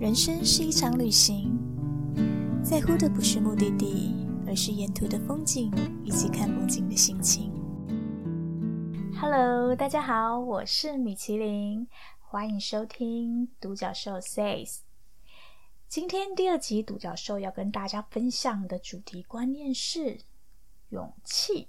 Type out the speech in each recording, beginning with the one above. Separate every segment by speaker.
Speaker 1: 人生是一场旅行，在乎的不是目的地，而是沿途的风景以及看风景的心情。Hello，大家好，我是米其林，欢迎收听独角兽 says。今天第二集独角兽要跟大家分享的主题观念是勇气。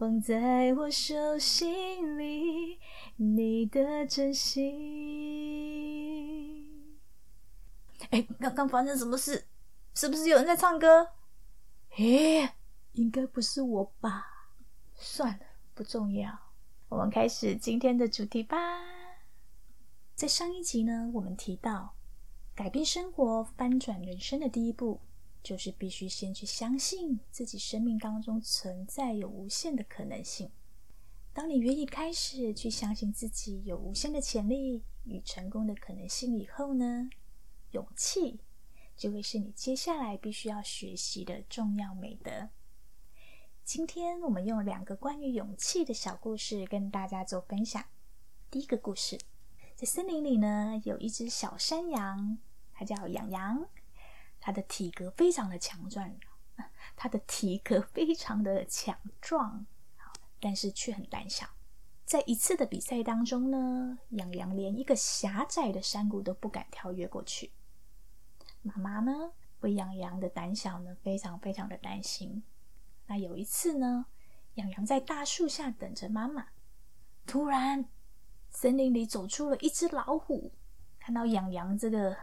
Speaker 1: 放在我手心里，你的真心。哎，刚刚发生什么事？是不是有人在唱歌？哎，应该不是我吧？算了，不重要。我们开始今天的主题吧。在上一集呢，我们提到改变生活、翻转人生的第一步。就是必须先去相信自己生命当中存在有无限的可能性。当你愿意开始去相信自己有无限的潜力与成功的可能性以后呢，勇气就会是你接下来必须要学习的重要美德。今天我们用两个关于勇气的小故事跟大家做分享。第一个故事，在森林里呢，有一只小山羊，它叫养羊。它的体格非常的强壮，它的体格非常的强壮，但是却很胆小。在一次的比赛当中呢，养羊连一个狭窄的山谷都不敢跳跃过去。妈妈呢，为养羊的胆小呢，非常非常的担心。那有一次呢，养羊在大树下等着妈妈，突然，森林里走出了一只老虎，看到养羊这个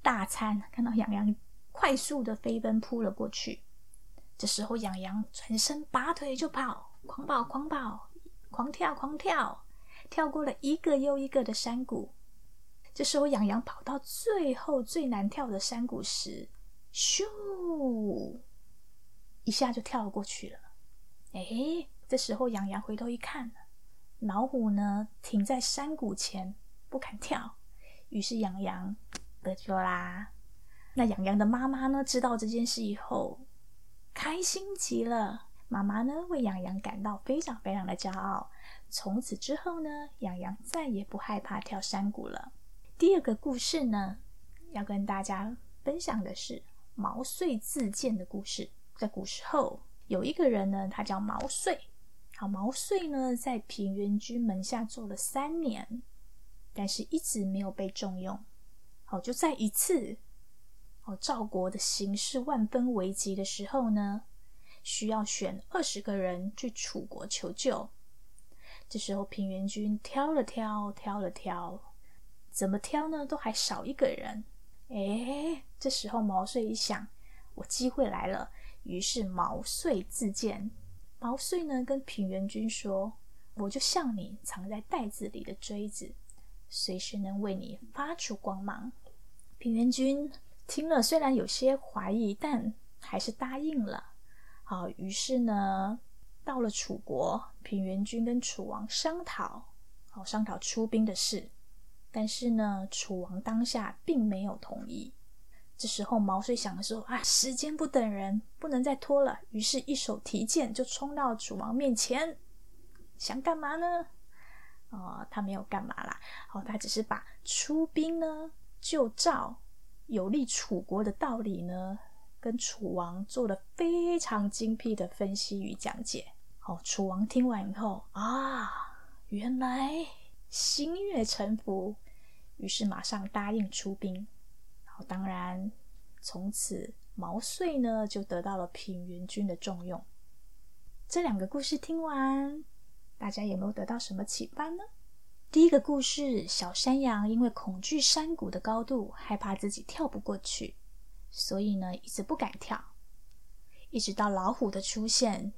Speaker 1: 大餐，看到养羊。快速的飞奔扑了过去，这时候养羊转身拔腿就跑，狂跑狂跑，狂跳狂跳，跳过了一个又一个的山谷。这时候养羊跑到最后最难跳的山谷时，咻，一下就跳过去了。哎，这时候养羊回头一看，老虎呢停在山谷前不敢跳，于是养羊得救啦。那洋洋的妈妈呢？知道这件事以后，开心极了。妈妈呢，为洋洋感到非常非常的骄傲。从此之后呢，洋洋再也不害怕跳山谷了。第二个故事呢，要跟大家分享的是毛遂自荐的故事。在古时候，有一个人呢，他叫毛遂。好，毛遂呢，在平原君门下做了三年，但是一直没有被重用。好，就在一次。哦，赵国的形势万分危急的时候呢，需要选二十个人去楚国求救。这时候平原君挑了挑，挑了挑，怎么挑呢？都还少一个人。哎，这时候毛遂一想，我机会来了，于是毛遂自荐。毛遂呢，跟平原君说：“我就像你藏在袋子里的锥子，随时能为你发出光芒。”平原君。听了，虽然有些怀疑，但还是答应了。好，于是呢，到了楚国，平原君跟楚王商讨，好商讨出兵的事。但是呢，楚王当下并没有同意。这时候，毛遂想的说：“啊，时间不等人，不能再拖了。”于是，一手提剑就冲到楚王面前，想干嘛呢？哦，他没有干嘛啦。哦，他只是把出兵呢就照。有利楚国的道理呢，跟楚王做了非常精辟的分析与讲解。好，楚王听完以后啊，原来心悦诚服，于是马上答应出兵。好，当然从此毛遂呢就得到了平原君的重用。这两个故事听完，大家有没有得到什么启发呢？第一个故事，小山羊因为恐惧山谷的高度，害怕自己跳不过去，所以呢一直不敢跳，一直到老虎的出现，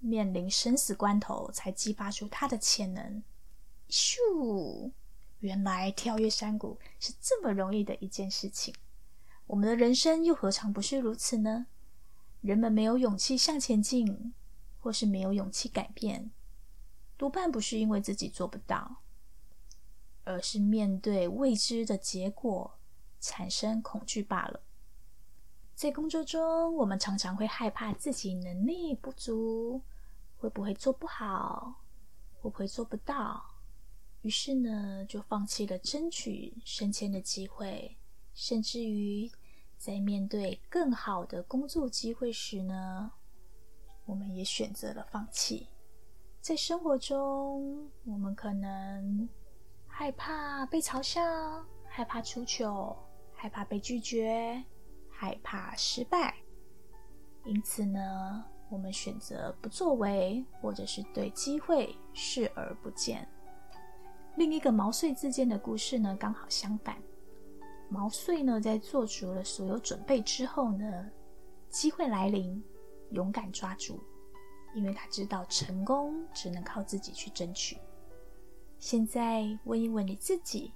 Speaker 1: 面临生死关头，才激发出它的潜能。咻！原来跳跃山谷是这么容易的一件事情。我们的人生又何尝不是如此呢？人们没有勇气向前进，或是没有勇气改变，多半不是因为自己做不到，而是面对未知的结果产生恐惧罢了。在工作中，我们常常会害怕自己能力不足，会不会做不好，会不会做不到，于是呢，就放弃了争取升迁的机会。甚至于，在面对更好的工作机会时呢，我们也选择了放弃。在生活中，我们可能害怕被嘲笑，害怕出糗，害怕被拒绝，害怕失败。因此呢，我们选择不作为，或者是对机会视而不见。另一个毛遂自荐的故事呢，刚好相反。毛遂呢，在做足了所有准备之后呢，机会来临，勇敢抓住，因为他知道成功只能靠自己去争取。现在问一问你自己，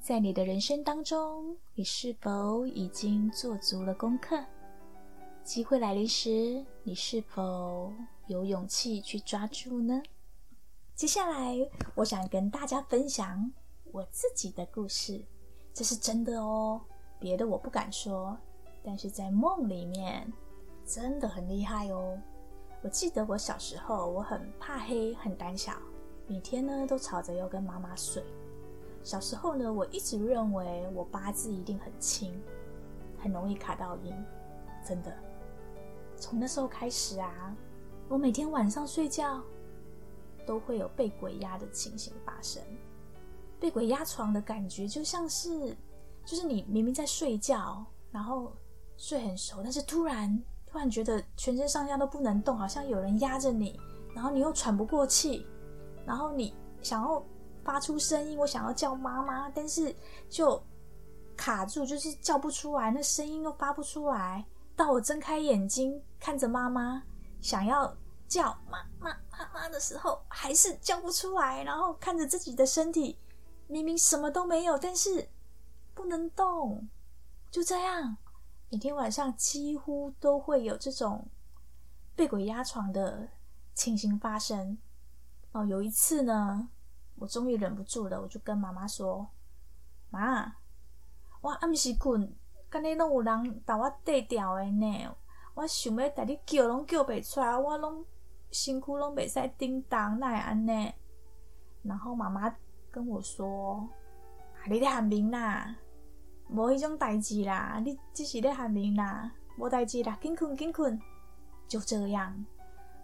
Speaker 1: 在你的人生当中，你是否已经做足了功课？机会来临时，你是否有勇气去抓住呢？接下来，我想跟大家分享我自己的故事。这是真的哦，别的我不敢说，但是在梦里面真的很厉害哦。我记得我小时候，我很怕黑，很胆小，每天呢都吵着要跟妈妈睡。小时候呢，我一直认为我八字一定很轻，很容易卡到阴，真的。从那时候开始啊，我每天晚上睡觉都会有被鬼压的情形发生。被鬼压床的感觉，就像是，就是你明明在睡觉，然后睡很熟，但是突然突然觉得全身上下都不能动，好像有人压着你，然后你又喘不过气，然后你想要发出声音，我想要叫妈妈，但是就卡住，就是叫不出来，那声音又发不出来。到我睁开眼睛看着妈妈，想要叫妈妈妈妈的时候，还是叫不出来，然后看着自己的身体。明明什么都没有，但是不能动，就这样，每天晚上几乎都会有这种被鬼压床的情形发生。有一次呢，我终于忍不住了，我就跟妈妈说：“妈，我暗时困，今日拢有人把我带掉的呢，我想要带你叫，拢叫不出来，我拢身躯拢袂使叮当，那会安呢？”然后妈妈。跟我说：“你咧喊名啦，无迄种代志啦，你只是咧喊名啦，无代志啦，紧困紧困。”就这样，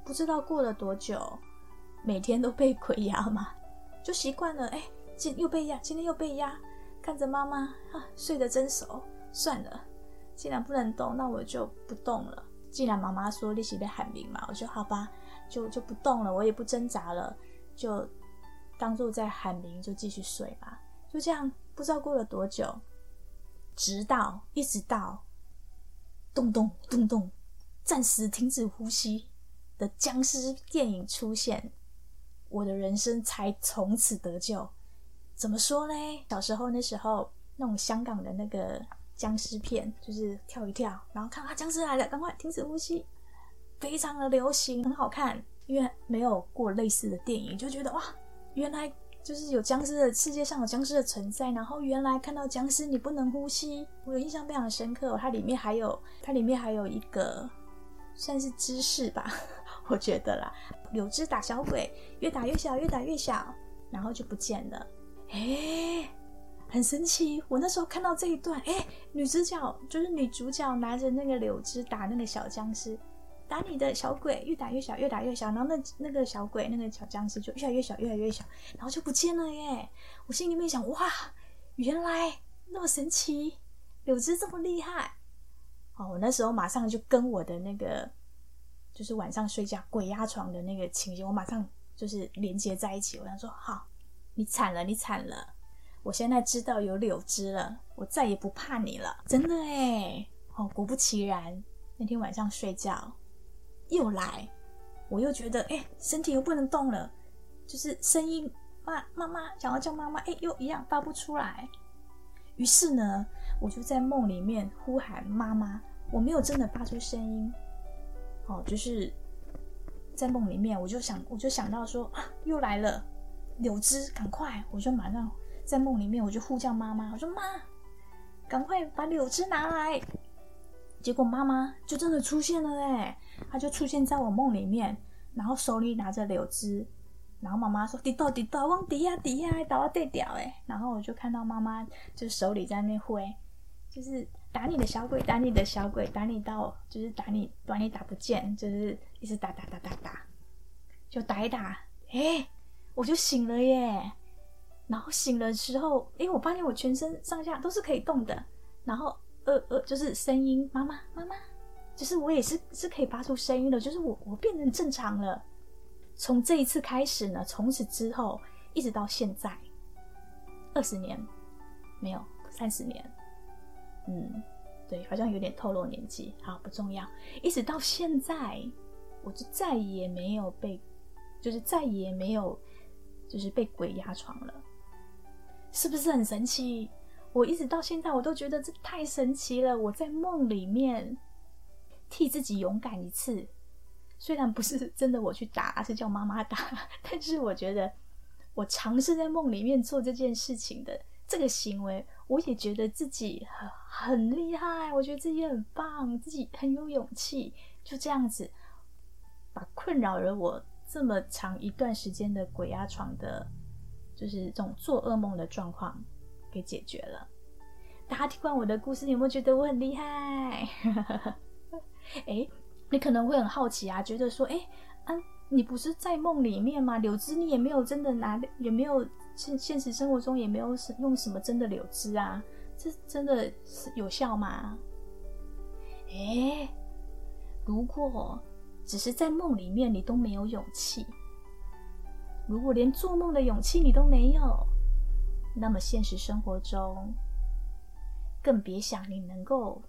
Speaker 1: 不知道过了多久，每天都被鬼压嘛，就习惯了。哎，今又被压，今天又被压，看着妈妈啊睡得真熟，算了，既然不能动，那我就不动了。既然妈妈说你是咧喊名嘛，我说好吧，就就不动了，我也不挣扎了，就。当做在喊明，就继续睡吧。就这样，不知道过了多久，直到一直到咚咚咚咚，暂时停止呼吸的僵尸电影出现，我的人生才从此得救。怎么说呢？小时候那时候，那种香港的那个僵尸片，就是跳一跳，然后看啊僵尸来了，赶快停止呼吸，非常的流行，很好看。因为没有过类似的电影，就觉得哇。原来就是有僵尸的世界上有僵尸的存在，然后原来看到僵尸你不能呼吸，我有印象非常深刻。它里面还有它里面还有一个算是知识吧，我觉得啦，柳枝打小鬼，越打越小，越打越小，然后就不见了。哎，很神奇！我那时候看到这一段，哎，女主角就是女主角拿着那个柳枝打那个小僵尸。打你的小鬼越打越小，越打越小，然后那那个小鬼那个小僵尸就越来越小，越来越小，然后就不见了耶！我心里面想，哇，原来那么神奇，柳枝这么厉害哦！我那时候马上就跟我的那个就是晚上睡觉鬼压床的那个情形，我马上就是连接在一起。我想说，好，你惨了，你惨了！我现在知道有柳枝了，我再也不怕你了，真的哎！哦，果不其然，那天晚上睡觉。又来，我又觉得哎，身体又不能动了，就是声音妈妈妈，想要叫妈妈，哎，又一样发不出来。于是呢，我就在梦里面呼喊妈妈，我没有真的发出声音。哦，就是在梦里面，我就想，我就想到说啊，又来了柳枝，赶快！我就马上在梦里面，我就呼叫妈妈，我说妈，赶快把柳枝拿来。结果妈妈就真的出现了哎，她就出现在我梦里面，然后手里拿着柳枝，然后妈妈说：“滴到滴到，往底下底下倒到对掉哎。”然后我就看到妈妈就手里在那挥，就是打你的小鬼，打你的小鬼，打你到就是打你，把你打不见，就是一直打打打打打，就打一打，哎，我就醒了耶。然后醒了之后，哎，我发现我全身上下都是可以动的，然后。呃呃，就是声音，妈妈妈妈，就是我也是是可以发出声音的，就是我我变成正常了。从这一次开始呢，从此之后一直到现在，二十年没有三十年，对，好像有点透露年纪，好不重要。一直到现在，我就再也没有被，就是再也没有，就是被鬼压床了，是不是很神奇？我一直到现在，我都觉得这太神奇了。我在梦里面替自己勇敢一次，虽然不是真的我去打，是叫妈妈打，但是我觉得我尝试在梦里面做这件事情的这个行为，我也觉得自己很很厉害。我觉得自己很棒，自己很有勇气，就这样子把困扰了我这么长一段时间的鬼压床的，就是这种做噩梦的状况。给解决了。大家听完我的故事，有没有觉得我很厉害？哎，你可能会很好奇啊，觉得说，哎，啊，你不是在梦里面吗？柳枝你也没有真的拿，也没有现现实生活中也没有用什么真的柳枝啊，这真的是有效吗？哎，如果只是在梦里面你都没有勇气，如果连做梦的勇气你都没有。那么现实生活中，更别想你能够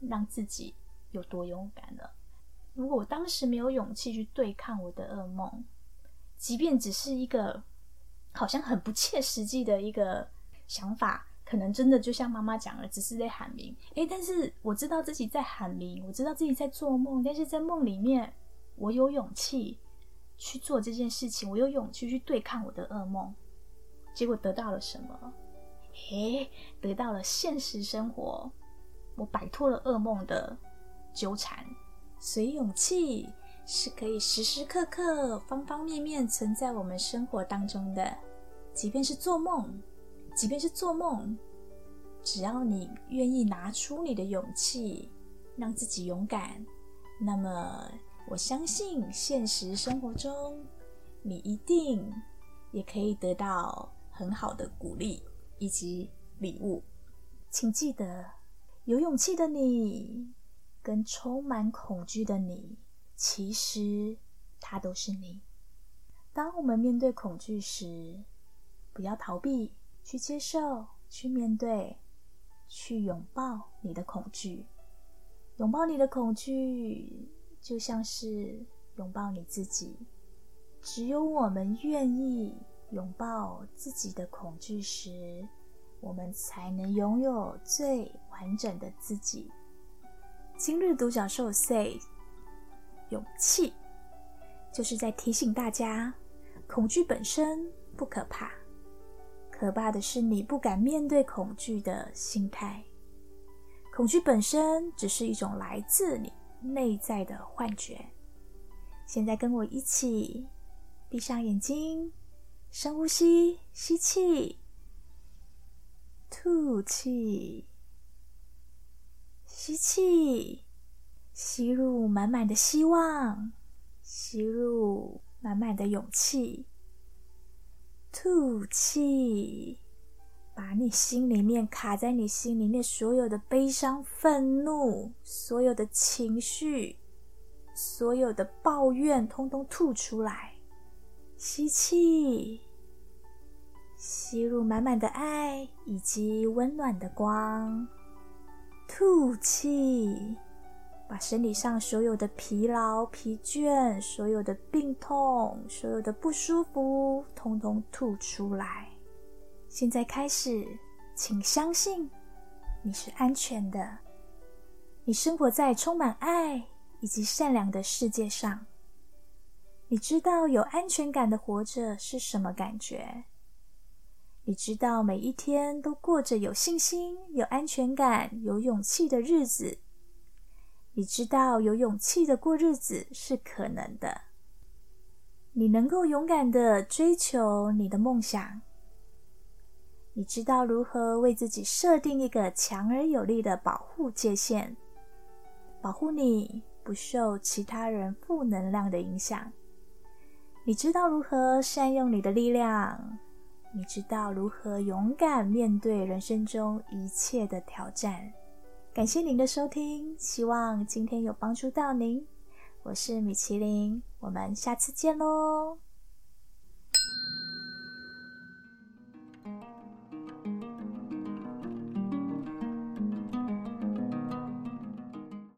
Speaker 1: 让自己有多勇敢了。如果我当时没有勇气去对抗我的噩梦，即便只是一个好像很不切实际的一个想法，可能真的就像妈妈讲了，只是在喊名。诶，但是我知道自己在喊名，我知道自己在做梦，但是在梦里面，我有勇气去做这件事情，我有勇气去对抗我的噩梦。结果得到了什么？诶，得到了现实生活，我摆脱了噩梦的纠缠。所以，勇气是可以时时刻刻、方方面面存在我们生活当中的。即便是做梦，即便是做梦，只要你愿意拿出你的勇气，让自己勇敢，那么我相信现实生活中，你一定也可以得到。很好的鼓励以及礼物，请记得，有勇气的你跟充满恐惧的你，其实它都是你。当我们面对恐惧时，不要逃避，去接受，去面对，去拥抱你的恐惧。拥抱你的恐惧，就像是拥抱你自己。只有我们愿意。拥抱自己的恐惧时，我们才能拥有最完整的自己。今日独角兽 say，勇气就是在提醒大家，恐惧本身不可怕，可怕的是你不敢面对恐惧的心态。恐惧本身只是一种来自你内在的幻觉。现在跟我一起闭上眼睛。深呼吸，吸气，吐气，吸气，吸入满满的希望，吸入满满的勇气，吐气，把你心里面卡在你心里面所有的悲伤、愤怒、所有的情绪、所有的抱怨，通通吐出来。吸气，吸入满满的爱以及温暖的光；吐气，把身体上所有的疲劳、疲倦、所有的病痛、所有的不舒服，通通吐出来。现在开始，请相信你是安全的，你生活在充满爱以及善良的世界上。你知道有安全感的活着是什么感觉？你知道每一天都过着有信心、有安全感、有勇气的日子。你知道有勇气的过日子是可能的。你能够勇敢的追求你的梦想。你知道如何为自己设定一个强而有力的保护界限，保护你不受其他人负能量的影响。你知道如何善用你的力量。你知道如何勇敢面对人生中一切的挑战。感谢您的收听，希望今天有帮助到您。我是米其林，我们下次见喽。